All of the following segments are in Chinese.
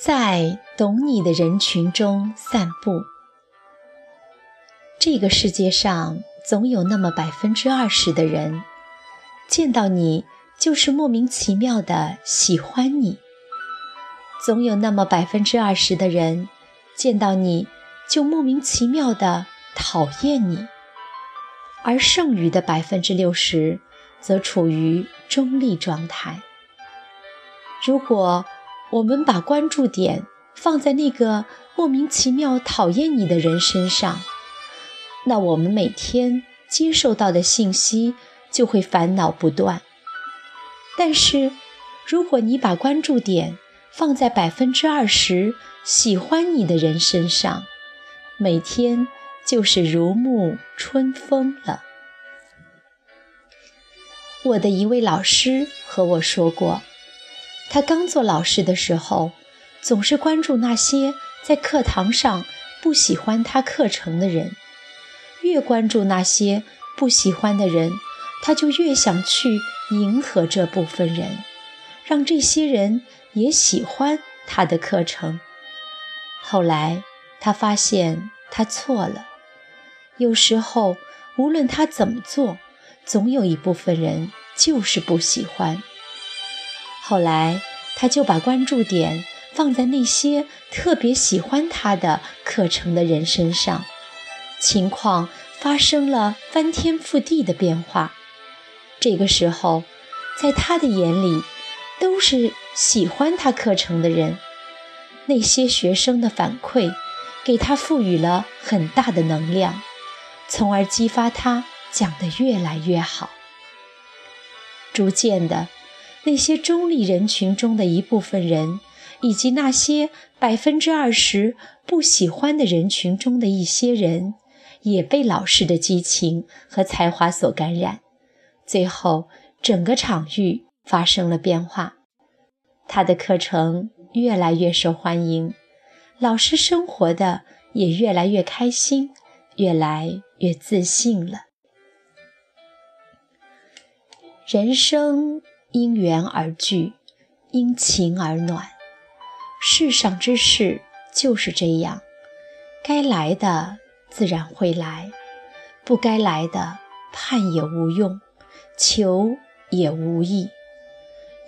在懂你的人群中散步。这个世界上总有那么百分之二十的人，见到你就是莫名其妙的喜欢你；总有那么百分之二十的人，见到你就莫名其妙的讨厌你；而剩余的百分之六十，则处于中立状态。如果我们把关注点放在那个莫名其妙讨厌你的人身上，那我们每天接受到的信息就会烦恼不断。但是，如果你把关注点放在百分之二十喜欢你的人身上，每天就是如沐春风了。我的一位老师和我说过，他刚做老师的时候，总是关注那些在课堂上不喜欢他课程的人。越关注那些不喜欢的人，他就越想去迎合这部分人，让这些人也喜欢他的课程。后来他发现他错了，有时候无论他怎么做，总有一部分人就是不喜欢。后来他就把关注点放在那些特别喜欢他的课程的人身上。情况发生了翻天覆地的变化。这个时候，在他的眼里，都是喜欢他课程的人。那些学生的反馈，给他赋予了很大的能量，从而激发他讲得越来越好。逐渐的，那些中立人群中的一部分人，以及那些百分之二十不喜欢的人群中的一些人。也被老师的激情和才华所感染，最后整个场域发生了变化。他的课程越来越受欢迎，老师生活的也越来越开心，越来越自信了。人生因缘而聚，因情而暖，世上之事就是这样，该来的。自然会来，不该来的盼也无用，求也无益。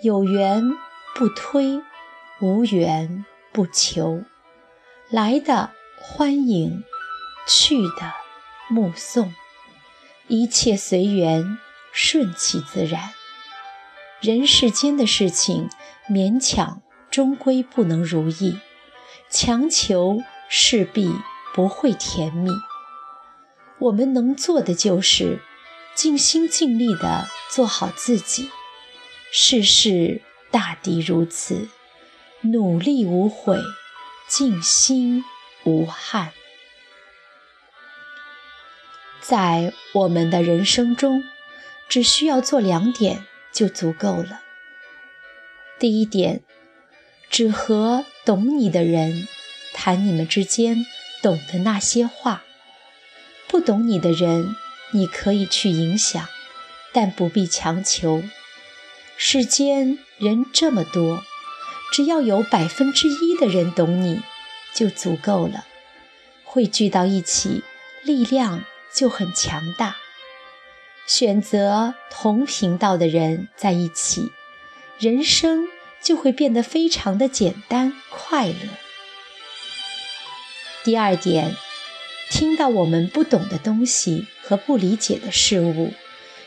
有缘不推，无缘不求。来的欢迎，去的目送，一切随缘，顺其自然。人世间的事情，勉强终归不能如意，强求势必。不会甜蜜。我们能做的就是尽心尽力地做好自己。世事大抵如此，努力无悔，静心无憾。在我们的人生中，只需要做两点就足够了。第一点，只和懂你的人谈你们之间。懂的那些话，不懂你的人，你可以去影响，但不必强求。世间人这么多，只要有百分之一的人懂你，就足够了。汇聚到一起，力量就很强大。选择同频道的人在一起，人生就会变得非常的简单快乐。第二点，听到我们不懂的东西和不理解的事物，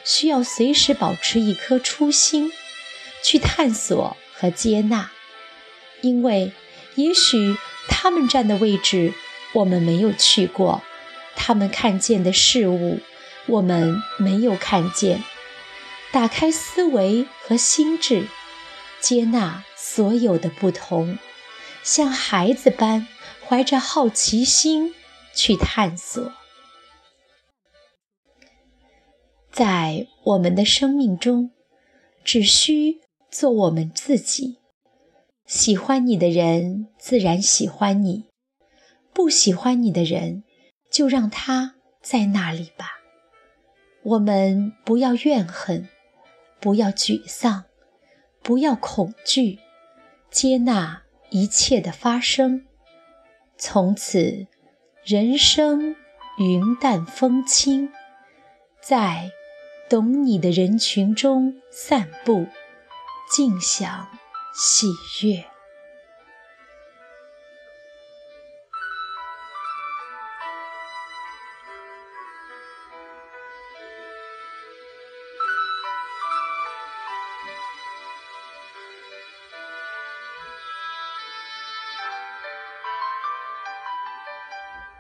需要随时保持一颗初心，去探索和接纳。因为也许他们站的位置我们没有去过，他们看见的事物我们没有看见。打开思维和心智，接纳所有的不同，像孩子般。怀着好奇心去探索，在我们的生命中，只需做我们自己。喜欢你的人自然喜欢你，不喜欢你的人就让他在那里吧。我们不要怨恨，不要沮丧，不要恐惧，接纳。一切的发生，从此人生云淡风轻，在懂你的人群中散步，尽享喜悦。